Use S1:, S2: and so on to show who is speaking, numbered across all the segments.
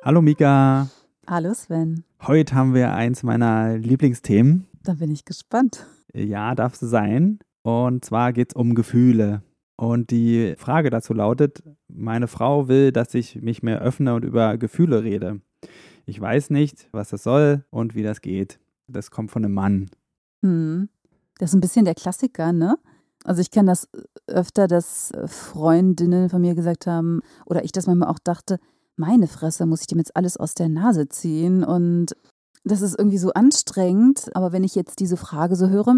S1: Hallo Mika.
S2: Hallo Sven.
S1: Heute haben wir eins meiner Lieblingsthemen.
S2: Da bin ich gespannt.
S1: Ja, darfst du sein. Und zwar geht es um Gefühle. Und die Frage dazu lautet, meine Frau will, dass ich mich mehr öffne und über Gefühle rede. Ich weiß nicht, was das soll und wie das geht. Das kommt von einem Mann.
S2: Hm. Das ist ein bisschen der Klassiker, ne? Also ich kenne das öfter, dass Freundinnen von mir gesagt haben, oder ich das manchmal auch dachte, meine Fresse, muss ich dem jetzt alles aus der Nase ziehen? Und das ist irgendwie so anstrengend. Aber wenn ich jetzt diese Frage so höre,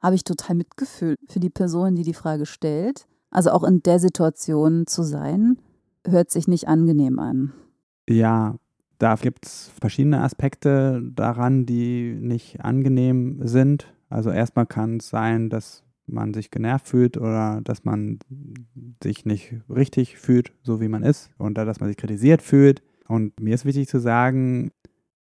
S2: habe ich total Mitgefühl für die Person, die die Frage stellt. Also auch in der Situation zu sein, hört sich nicht angenehm an.
S1: Ja, da gibt es verschiedene Aspekte daran, die nicht angenehm sind. Also erstmal kann es sein, dass man sich genervt fühlt oder dass man sich nicht richtig fühlt, so wie man ist, und dass man sich kritisiert fühlt. Und mir ist wichtig zu sagen,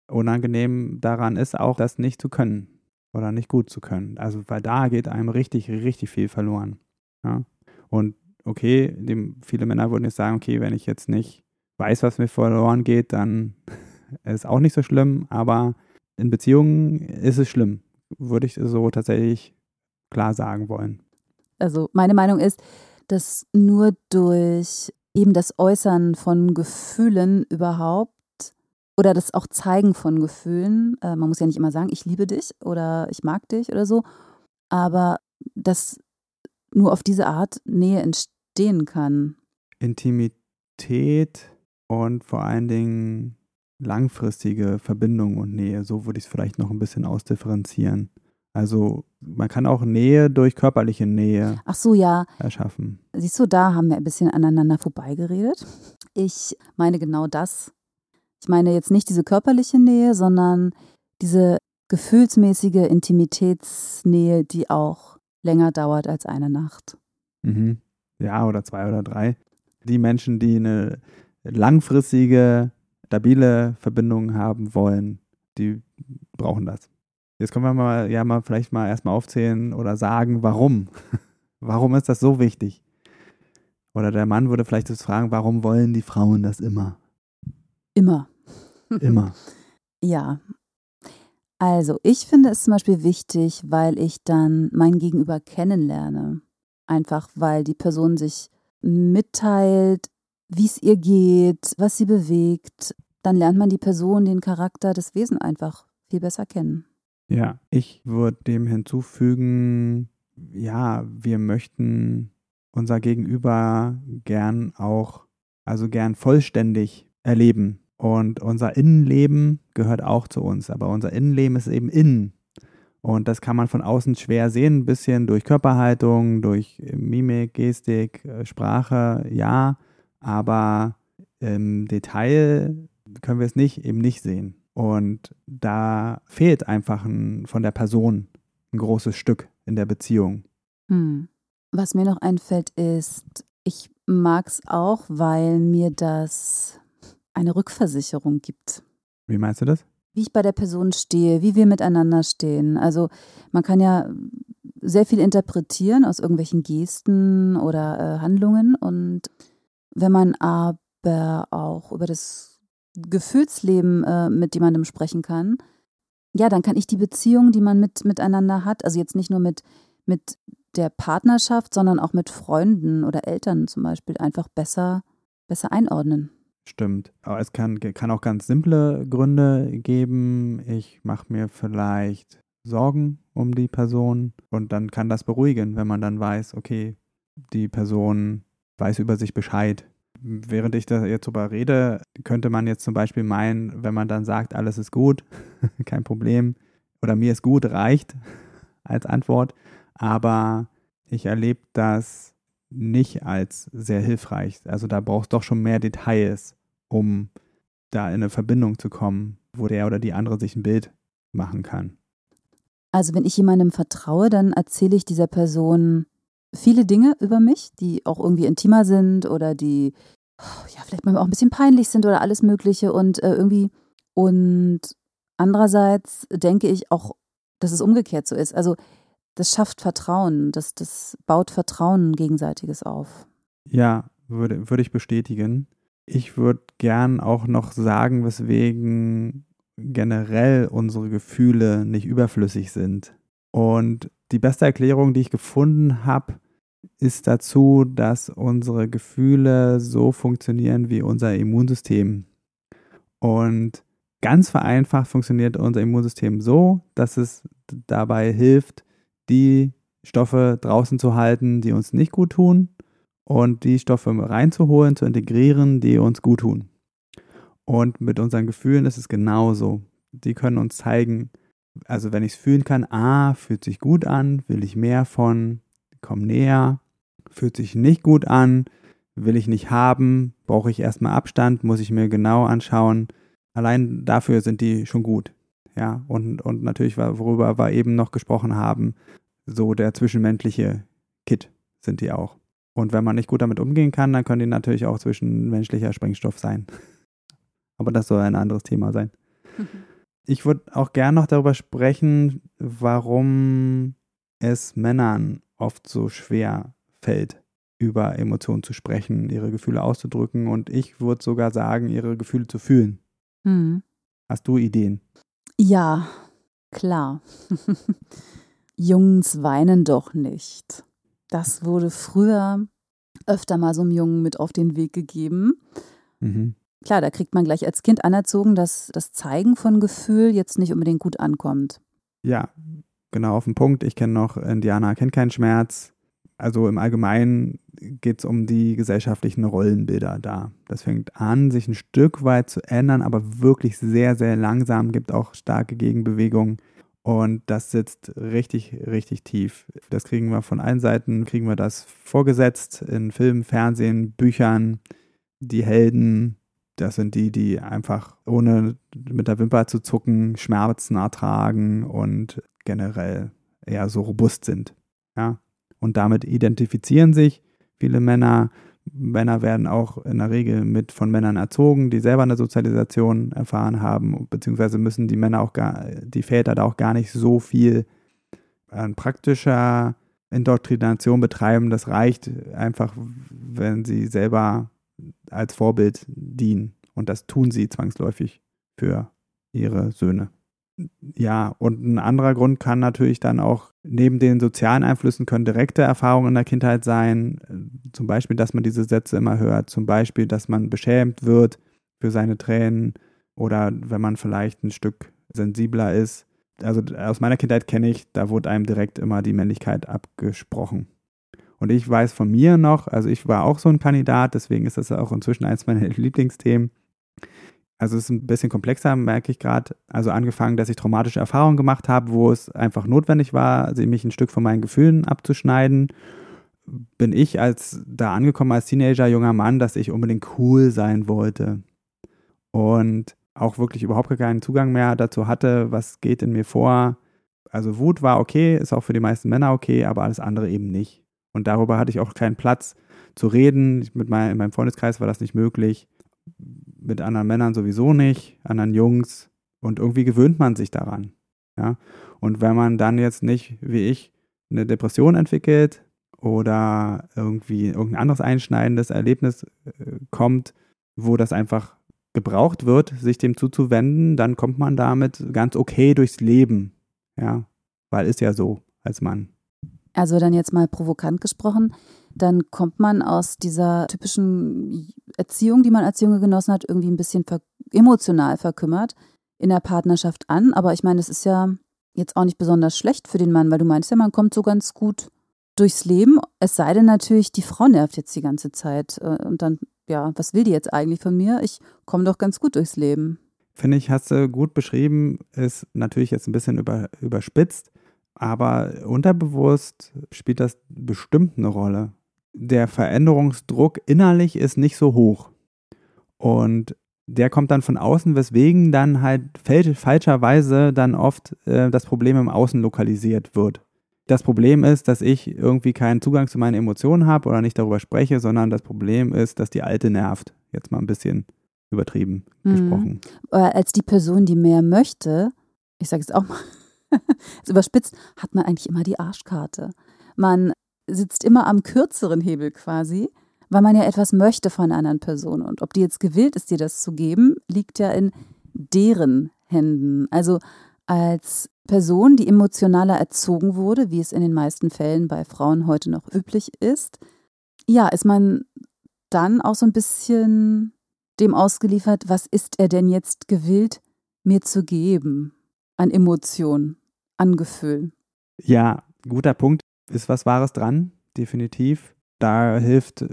S1: unangenehm daran ist auch, das nicht zu können oder nicht gut zu können. Also, weil da geht einem richtig, richtig viel verloren. Ja? Und okay, dem, viele Männer würden jetzt sagen, okay, wenn ich jetzt nicht weiß, was mir verloren geht, dann ist auch nicht so schlimm, aber in Beziehungen ist es schlimm, würde ich so tatsächlich klar sagen wollen.
S2: Also meine Meinung ist, dass nur durch eben das Äußern von Gefühlen überhaupt oder das auch Zeigen von Gefühlen, äh, man muss ja nicht immer sagen, ich liebe dich oder ich mag dich oder so, aber dass nur auf diese Art Nähe entstehen kann.
S1: Intimität und vor allen Dingen langfristige Verbindung und Nähe, so würde ich es vielleicht noch ein bisschen ausdifferenzieren. Also man kann auch Nähe durch körperliche Nähe
S2: Ach so, ja.
S1: erschaffen.
S2: Siehst du, da haben wir ein bisschen aneinander vorbeigeredet. Ich meine genau das. Ich meine jetzt nicht diese körperliche Nähe, sondern diese gefühlsmäßige Intimitätsnähe, die auch länger dauert als eine Nacht.
S1: Mhm. Ja, oder zwei oder drei. Die Menschen, die eine langfristige, stabile Verbindung haben wollen, die brauchen das. Jetzt können wir mal, ja, mal vielleicht mal erstmal aufzählen oder sagen, warum. warum ist das so wichtig? Oder der Mann würde vielleicht das fragen, warum wollen die Frauen das immer?
S2: Immer.
S1: Immer.
S2: ja. Also, ich finde es zum Beispiel wichtig, weil ich dann mein Gegenüber kennenlerne. Einfach weil die Person sich mitteilt, wie es ihr geht, was sie bewegt. Dann lernt man die Person, den Charakter, das Wesen einfach viel besser kennen.
S1: Ja, ich würde dem hinzufügen, ja, wir möchten unser Gegenüber gern auch, also gern vollständig erleben. Und unser Innenleben gehört auch zu uns, aber unser Innenleben ist eben innen. Und das kann man von außen schwer sehen, ein bisschen durch Körperhaltung, durch Mimik, Gestik, äh, Sprache, ja, aber im Detail können wir es nicht, eben nicht sehen. Und da fehlt einfach ein, von der Person ein großes Stück in der Beziehung.
S2: Hm. Was mir noch einfällt, ist, ich mag es auch, weil mir das eine Rückversicherung gibt.
S1: Wie meinst du das?
S2: Wie ich bei der Person stehe, wie wir miteinander stehen. Also man kann ja sehr viel interpretieren aus irgendwelchen Gesten oder äh, Handlungen. Und wenn man aber auch über das Gefühlsleben äh, mit jemandem sprechen kann, ja, dann kann ich die Beziehung, die man mit, miteinander hat, also jetzt nicht nur mit, mit der Partnerschaft, sondern auch mit Freunden oder Eltern zum Beispiel, einfach besser, besser einordnen.
S1: Stimmt. Aber es kann, kann auch ganz simple Gründe geben. Ich mache mir vielleicht Sorgen um die Person und dann kann das beruhigen, wenn man dann weiß, okay, die Person weiß über sich Bescheid während ich da jetzt drüber rede, könnte man jetzt zum Beispiel meinen, wenn man dann sagt, alles ist gut, kein Problem, oder mir ist gut, reicht als Antwort. Aber ich erlebe das nicht als sehr hilfreich. Also da brauchst du doch schon mehr Details, um da in eine Verbindung zu kommen, wo der oder die andere sich ein Bild machen kann.
S2: Also wenn ich jemandem vertraue, dann erzähle ich dieser Person viele Dinge über mich, die auch irgendwie intimer sind oder die ja vielleicht manchmal auch ein bisschen peinlich sind oder alles Mögliche und äh, irgendwie und andererseits denke ich auch, dass es umgekehrt so ist. Also das schafft Vertrauen, das, das baut Vertrauen gegenseitiges auf.
S1: Ja, würde, würde ich bestätigen. Ich würde gern auch noch sagen, weswegen generell unsere Gefühle nicht überflüssig sind. Und die beste Erklärung, die ich gefunden habe, ist dazu, dass unsere Gefühle so funktionieren wie unser Immunsystem. Und ganz vereinfacht funktioniert unser Immunsystem so, dass es dabei hilft, die Stoffe draußen zu halten, die uns nicht gut tun und die Stoffe reinzuholen, zu integrieren, die uns gut tun. Und mit unseren Gefühlen ist es genauso. Die können uns zeigen, also wenn ich es fühlen kann, ah, fühlt sich gut an, will ich mehr von, komm näher, fühlt sich nicht gut an, will ich nicht haben, brauche ich erstmal Abstand, muss ich mir genau anschauen. Allein dafür sind die schon gut. Ja, und, und natürlich, worüber wir eben noch gesprochen haben, so der zwischenmenschliche Kit sind die auch. Und wenn man nicht gut damit umgehen kann, dann können die natürlich auch zwischenmenschlicher Sprengstoff sein. Aber das soll ein anderes Thema sein. Ich würde auch gern noch darüber sprechen, warum es Männern oft so schwer fällt, über Emotionen zu sprechen, ihre Gefühle auszudrücken und ich würde sogar sagen, ihre Gefühle zu fühlen. Mhm. Hast du Ideen?
S2: Ja, klar. Jungs weinen doch nicht. Das wurde früher öfter mal so einem Jungen mit auf den Weg gegeben. Mhm. Klar, da kriegt man gleich als Kind anerzogen, dass das Zeigen von Gefühl jetzt nicht unbedingt gut ankommt.
S1: Ja, genau auf den Punkt. Ich kenne noch, Indianer kennt keinen Schmerz. Also im Allgemeinen geht es um die gesellschaftlichen Rollenbilder da. Das fängt an, sich ein Stück weit zu ändern, aber wirklich sehr, sehr langsam, gibt auch starke Gegenbewegungen. Und das sitzt richtig, richtig tief. Das kriegen wir von allen Seiten, kriegen wir das vorgesetzt in Filmen, Fernsehen, Büchern. Die Helden, das sind die, die einfach ohne mit der Wimper zu zucken Schmerzen ertragen und generell eher so robust sind. Ja. Und damit identifizieren sich viele Männer Männer werden auch in der Regel mit von Männern erzogen, die selber eine Sozialisation erfahren haben, beziehungsweise müssen die Männer auch gar, die Väter da auch gar nicht so viel an praktischer Indoktrination betreiben. Das reicht einfach, wenn sie selber als Vorbild dienen. Und das tun sie zwangsläufig für ihre Söhne ja, und ein anderer Grund kann natürlich dann auch neben den sozialen Einflüssen können direkte Erfahrungen in der Kindheit sein. Zum Beispiel, dass man diese Sätze immer hört. Zum Beispiel, dass man beschämt wird für seine Tränen oder wenn man vielleicht ein Stück sensibler ist. Also aus meiner Kindheit kenne ich, da wurde einem direkt immer die Männlichkeit abgesprochen. Und ich weiß von mir noch, also ich war auch so ein Kandidat, deswegen ist das auch inzwischen eines meiner Lieblingsthemen. Also es ist ein bisschen komplexer, merke ich gerade. Also angefangen, dass ich traumatische Erfahrungen gemacht habe, wo es einfach notwendig war, mich ein Stück von meinen Gefühlen abzuschneiden. Bin ich als da angekommen als Teenager, junger Mann, dass ich unbedingt cool sein wollte. Und auch wirklich überhaupt keinen Zugang mehr dazu hatte, was geht in mir vor. Also Wut war okay, ist auch für die meisten Männer okay, aber alles andere eben nicht. Und darüber hatte ich auch keinen Platz zu reden. Mit mein, in meinem Freundeskreis war das nicht möglich mit anderen Männern sowieso nicht, anderen Jungs. Und irgendwie gewöhnt man sich daran. Ja? Und wenn man dann jetzt nicht, wie ich, eine Depression entwickelt oder irgendwie irgendein anderes einschneidendes Erlebnis äh, kommt, wo das einfach gebraucht wird, sich dem zuzuwenden, dann kommt man damit ganz okay durchs Leben. Ja, weil ist ja so als Mann.
S2: Also dann jetzt mal provokant gesprochen, dann kommt man aus dieser typischen Erziehung, die man als Junge genossen hat, irgendwie ein bisschen ver emotional verkümmert in der Partnerschaft an. Aber ich meine, es ist ja jetzt auch nicht besonders schlecht für den Mann, weil du meinst ja, man kommt so ganz gut durchs Leben. Es sei denn natürlich, die Frau nervt jetzt die ganze Zeit. Äh, und dann, ja, was will die jetzt eigentlich von mir? Ich komme doch ganz gut durchs Leben.
S1: Finde ich, hast du gut beschrieben, ist natürlich jetzt ein bisschen über, überspitzt, aber unterbewusst spielt das bestimmt eine Rolle der Veränderungsdruck innerlich ist nicht so hoch. Und der kommt dann von außen, weswegen dann halt falscherweise dann oft äh, das Problem im Außen lokalisiert wird. Das Problem ist, dass ich irgendwie keinen Zugang zu meinen Emotionen habe oder nicht darüber spreche, sondern das Problem ist, dass die Alte nervt. Jetzt mal ein bisschen übertrieben mhm. gesprochen.
S2: Als die Person, die mehr möchte, ich sage es auch mal, überspitzt, hat man eigentlich immer die Arschkarte. Man sitzt immer am kürzeren Hebel quasi, weil man ja etwas möchte von einer anderen Person. Und ob die jetzt gewillt ist, dir das zu geben, liegt ja in deren Händen. Also als Person, die emotionaler erzogen wurde, wie es in den meisten Fällen bei Frauen heute noch üblich ist, ja, ist man dann auch so ein bisschen dem ausgeliefert, was ist er denn jetzt gewillt, mir zu geben an Emotionen, an Gefühl.
S1: Ja, guter Punkt. Ist was Wahres dran, definitiv. Da hilft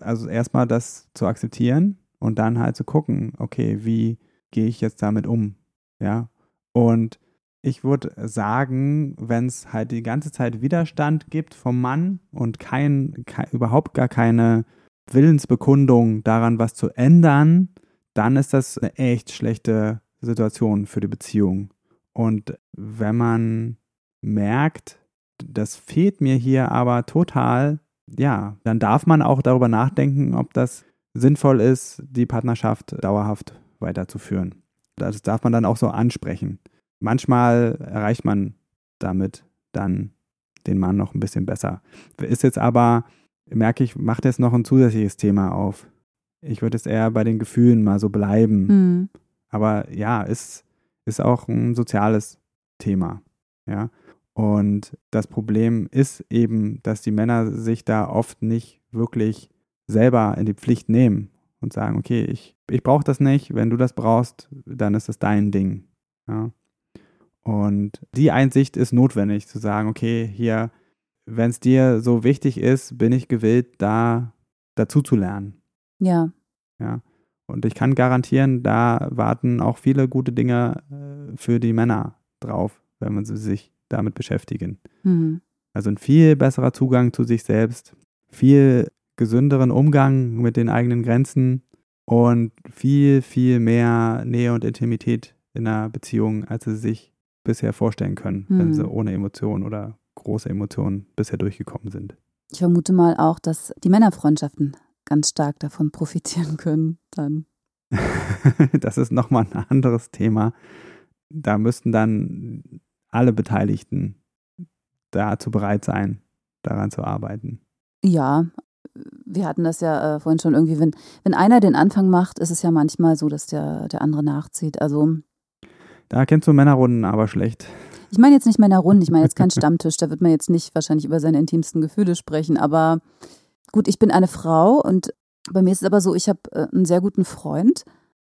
S1: also erstmal das zu akzeptieren und dann halt zu gucken, okay, wie gehe ich jetzt damit um? Ja. Und ich würde sagen, wenn es halt die ganze Zeit Widerstand gibt vom Mann und kein, kein, überhaupt gar keine Willensbekundung daran, was zu ändern, dann ist das eine echt schlechte Situation für die Beziehung. Und wenn man merkt, das fehlt mir hier aber total, ja, dann darf man auch darüber nachdenken, ob das sinnvoll ist, die Partnerschaft dauerhaft weiterzuführen. Das darf man dann auch so ansprechen. Manchmal erreicht man damit dann den Mann noch ein bisschen besser. Ist jetzt aber, merke ich, macht jetzt noch ein zusätzliches Thema auf. Ich würde es eher bei den Gefühlen mal so bleiben. Mhm. Aber ja, ist, ist auch ein soziales Thema. Ja. Und das Problem ist eben, dass die Männer sich da oft nicht wirklich selber in die Pflicht nehmen und sagen, okay, ich, ich brauche das nicht, wenn du das brauchst, dann ist das dein Ding. Ja. Und die Einsicht ist notwendig, zu sagen, okay, hier, wenn es dir so wichtig ist, bin ich gewillt, da dazu zu lernen.
S2: Ja.
S1: Ja. Und ich kann garantieren, da warten auch viele gute Dinge äh, für die Männer drauf, wenn man sie sich damit beschäftigen. Mhm. Also ein viel besserer Zugang zu sich selbst, viel gesünderen Umgang mit den eigenen Grenzen und viel, viel mehr Nähe und Intimität in einer Beziehung, als sie sich bisher vorstellen können, mhm. wenn sie ohne Emotionen oder große Emotionen bisher durchgekommen sind.
S2: Ich vermute mal auch, dass die Männerfreundschaften ganz stark davon profitieren können dann.
S1: das ist nochmal ein anderes Thema. Da müssten dann alle Beteiligten dazu bereit sein, daran zu arbeiten.
S2: Ja, wir hatten das ja äh, vorhin schon irgendwie, wenn, wenn einer den Anfang macht, ist es ja manchmal so, dass der, der andere nachzieht. Also
S1: da kennst du Männerrunden aber schlecht.
S2: Ich meine jetzt nicht Männerrunden, ich meine jetzt keinen Stammtisch, da wird man jetzt nicht wahrscheinlich über seine intimsten Gefühle sprechen, aber gut, ich bin eine Frau und bei mir ist es aber so, ich habe äh, einen sehr guten Freund.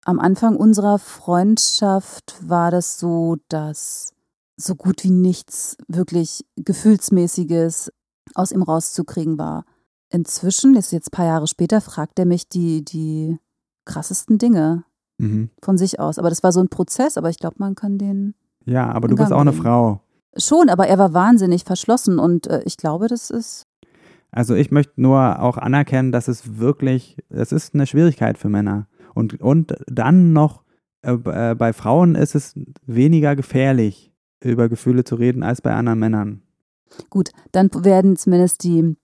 S2: Am Anfang unserer Freundschaft war das so, dass so gut wie nichts wirklich Gefühlsmäßiges aus ihm rauszukriegen war. Inzwischen, das ist jetzt ein paar Jahre später, fragt er mich die, die krassesten Dinge mhm. von sich aus. Aber das war so ein Prozess, aber ich glaube, man kann den.
S1: Ja, aber du bist auch eine Frau.
S2: Schon, aber er war wahnsinnig verschlossen und äh, ich glaube, das ist.
S1: Also ich möchte nur auch anerkennen, dass es wirklich, es ist eine Schwierigkeit für Männer. Und, und dann noch, äh, äh bei Frauen ist es weniger gefährlich, über Gefühle zu reden, als bei anderen Männern.
S2: Gut, dann werden zumindest die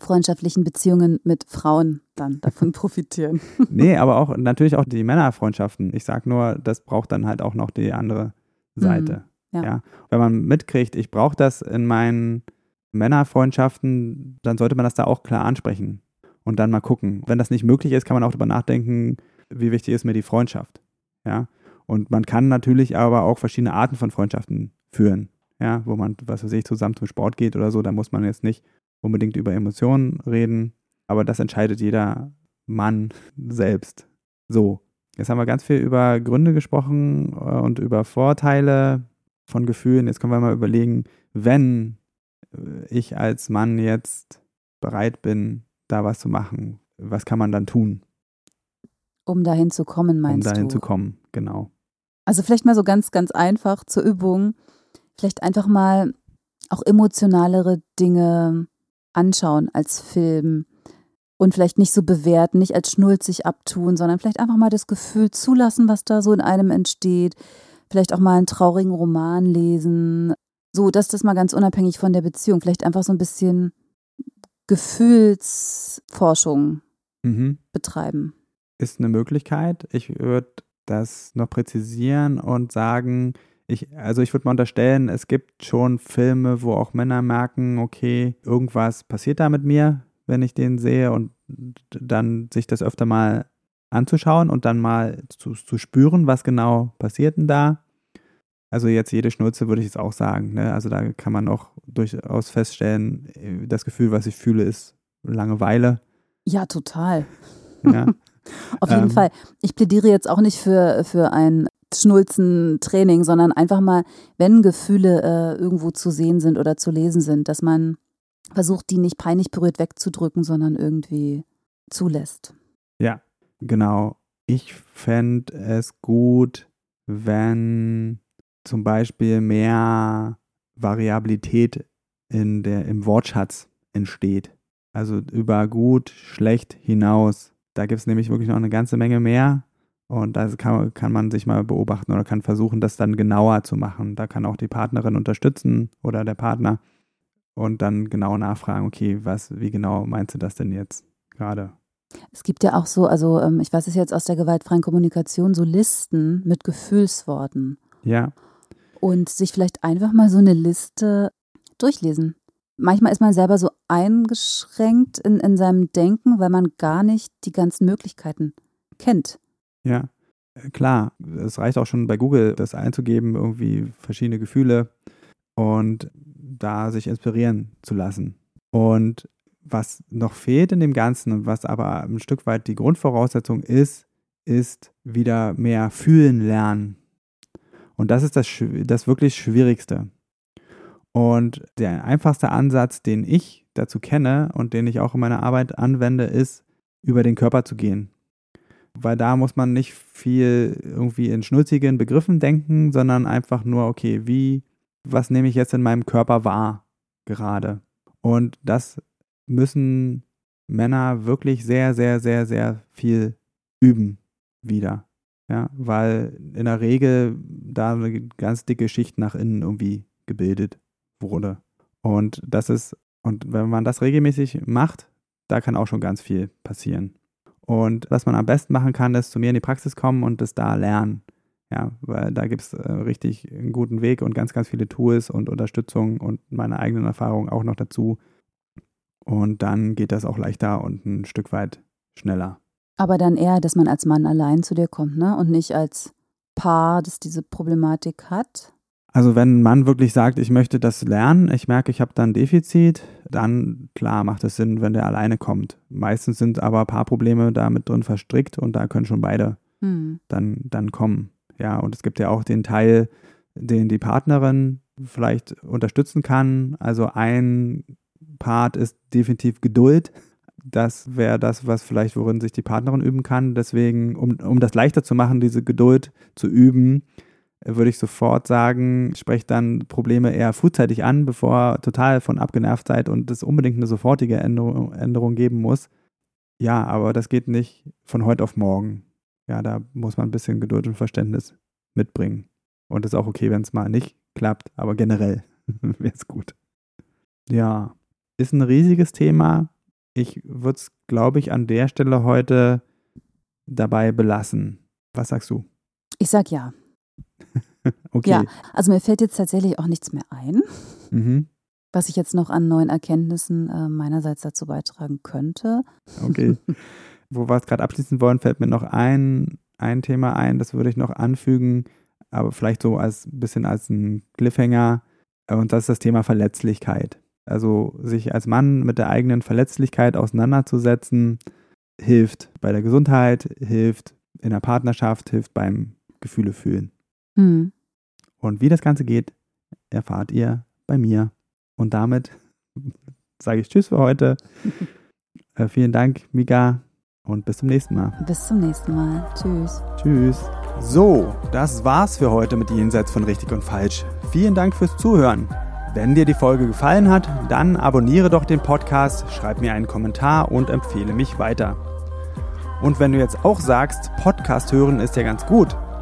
S2: freundschaftlichen Beziehungen mit Frauen dann davon profitieren.
S1: nee, aber auch natürlich auch die Männerfreundschaften. Ich sage nur, das braucht dann halt auch noch die andere Seite. Mhm, ja. ja. Wenn man mitkriegt, ich brauche das in meinen Männerfreundschaften, dann sollte man das da auch klar ansprechen und dann mal gucken. Wenn das nicht möglich ist, kann man auch darüber nachdenken, wie wichtig ist mir die Freundschaft. Ja. Und man kann natürlich aber auch verschiedene Arten von Freundschaften führen. Ja, wo man, was weiß ich, zusammen zum Sport geht oder so, da muss man jetzt nicht unbedingt über Emotionen reden, aber das entscheidet jeder Mann selbst. So, jetzt haben wir ganz viel über Gründe gesprochen äh, und über Vorteile von Gefühlen. Jetzt können wir mal überlegen, wenn äh, ich als Mann jetzt bereit bin, da was zu machen, was kann man dann tun?
S2: Um dahin zu kommen, meinst
S1: du? Um dahin
S2: du?
S1: zu kommen, genau.
S2: Also vielleicht mal so ganz, ganz einfach zur Übung. Vielleicht einfach mal auch emotionalere Dinge anschauen als Film Und vielleicht nicht so bewerten, nicht als schnulzig abtun, sondern vielleicht einfach mal das Gefühl zulassen, was da so in einem entsteht. Vielleicht auch mal einen traurigen Roman lesen. So, dass das mal ganz unabhängig von der Beziehung. Vielleicht einfach so ein bisschen Gefühlsforschung mhm. betreiben.
S1: Ist eine Möglichkeit. Ich würde das noch präzisieren und sagen, ich, also ich würde mal unterstellen, es gibt schon Filme, wo auch Männer merken, okay, irgendwas passiert da mit mir, wenn ich den sehe und dann sich das öfter mal anzuschauen und dann mal zu, zu spüren, was genau passiert denn da. Also jetzt jede Schnulze würde ich jetzt auch sagen. Ne? Also da kann man auch durchaus feststellen, das Gefühl, was ich fühle, ist Langeweile.
S2: Ja, total. Ja. Auf jeden ähm, Fall. Ich plädiere jetzt auch nicht für, für ein Schnulzen-Training, sondern einfach mal, wenn Gefühle äh, irgendwo zu sehen sind oder zu lesen sind, dass man versucht, die nicht peinlich berührt wegzudrücken, sondern irgendwie zulässt.
S1: Ja, genau. Ich fände es gut, wenn zum Beispiel mehr Variabilität in der, im Wortschatz entsteht. Also über gut, schlecht hinaus. Da gibt es nämlich wirklich noch eine ganze Menge mehr. Und da kann, kann man sich mal beobachten oder kann versuchen, das dann genauer zu machen. Da kann auch die Partnerin unterstützen oder der Partner und dann genau nachfragen, okay, was, wie genau meinst du das denn jetzt gerade?
S2: Es gibt ja auch so, also ähm, ich weiß es jetzt aus der gewaltfreien Kommunikation, so Listen mit Gefühlsworten.
S1: Ja.
S2: Und sich vielleicht einfach mal so eine Liste durchlesen. Manchmal ist man selber so eingeschränkt in, in seinem Denken, weil man gar nicht die ganzen Möglichkeiten kennt.
S1: Ja, äh, klar. Es reicht auch schon bei Google, das einzugeben, irgendwie verschiedene Gefühle und da sich inspirieren zu lassen. Und was noch fehlt in dem Ganzen und was aber ein Stück weit die Grundvoraussetzung ist, ist wieder mehr fühlen lernen. Und das ist das, das wirklich Schwierigste. Und der einfachste Ansatz, den ich dazu kenne und den ich auch in meiner Arbeit anwende, ist, über den Körper zu gehen weil da muss man nicht viel irgendwie in schnulzigen Begriffen denken, sondern einfach nur, okay, wie, was nehme ich jetzt in meinem Körper wahr gerade? Und das müssen Männer wirklich sehr, sehr, sehr, sehr viel üben wieder. Ja, weil in der Regel da eine ganz dicke Schicht nach innen irgendwie gebildet wurde. Und das ist, und wenn man das regelmäßig macht, da kann auch schon ganz viel passieren. Und was man am besten machen kann, ist zu mir in die Praxis kommen und das da lernen. Ja, weil da gibt es äh, richtig einen guten Weg und ganz, ganz viele Tools und Unterstützung und meine eigenen Erfahrungen auch noch dazu. Und dann geht das auch leichter und ein Stück weit schneller.
S2: Aber dann eher, dass man als Mann allein zu dir kommt, ne? Und nicht als Paar, das diese Problematik hat.
S1: Also wenn ein Mann wirklich sagt, ich möchte das lernen, ich merke, ich habe da ein Defizit, dann klar macht es Sinn, wenn der alleine kommt. Meistens sind aber ein paar Probleme da mit drin verstrickt und da können schon beide hm. dann, dann kommen. Ja, und es gibt ja auch den Teil, den die Partnerin vielleicht unterstützen kann. Also ein Part ist definitiv Geduld. Das wäre das, was vielleicht, worin sich die Partnerin üben kann. Deswegen, um, um das leichter zu machen, diese Geduld zu üben, würde ich sofort sagen, sprecht dann Probleme eher frühzeitig an, bevor total von abgenervt seid und es unbedingt eine sofortige Änderung, Änderung geben muss. Ja, aber das geht nicht von heute auf morgen. Ja, da muss man ein bisschen Geduld und Verständnis mitbringen. Und es ist auch okay, wenn es mal nicht klappt, aber generell wäre es gut. Ja, ist ein riesiges Thema. Ich würde es, glaube ich, an der Stelle heute dabei belassen. Was sagst du?
S2: Ich sag ja. Okay. Ja, also mir fällt jetzt tatsächlich auch nichts mehr ein, mhm. was ich jetzt noch an neuen Erkenntnissen äh, meinerseits dazu beitragen könnte.
S1: Okay. Wo wir es gerade abschließen wollen, fällt mir noch ein, ein Thema ein, das würde ich noch anfügen, aber vielleicht so als bisschen als ein Cliffhanger. Und das ist das Thema Verletzlichkeit. Also sich als Mann mit der eigenen Verletzlichkeit auseinanderzusetzen, hilft bei der Gesundheit, hilft in der Partnerschaft, hilft beim Gefühle fühlen. Mhm. Und wie das Ganze geht, erfahrt ihr bei mir. Und damit sage ich Tschüss für heute. äh, vielen Dank, Mika. Und bis zum nächsten Mal.
S2: Bis zum nächsten Mal. Tschüss.
S1: Tschüss. So, das war's für heute mit Jenseits von Richtig und Falsch. Vielen Dank fürs Zuhören. Wenn dir die Folge gefallen hat, dann abonniere doch den Podcast, schreib mir einen Kommentar und empfehle mich weiter. Und wenn du jetzt auch sagst, Podcast hören ist ja ganz gut,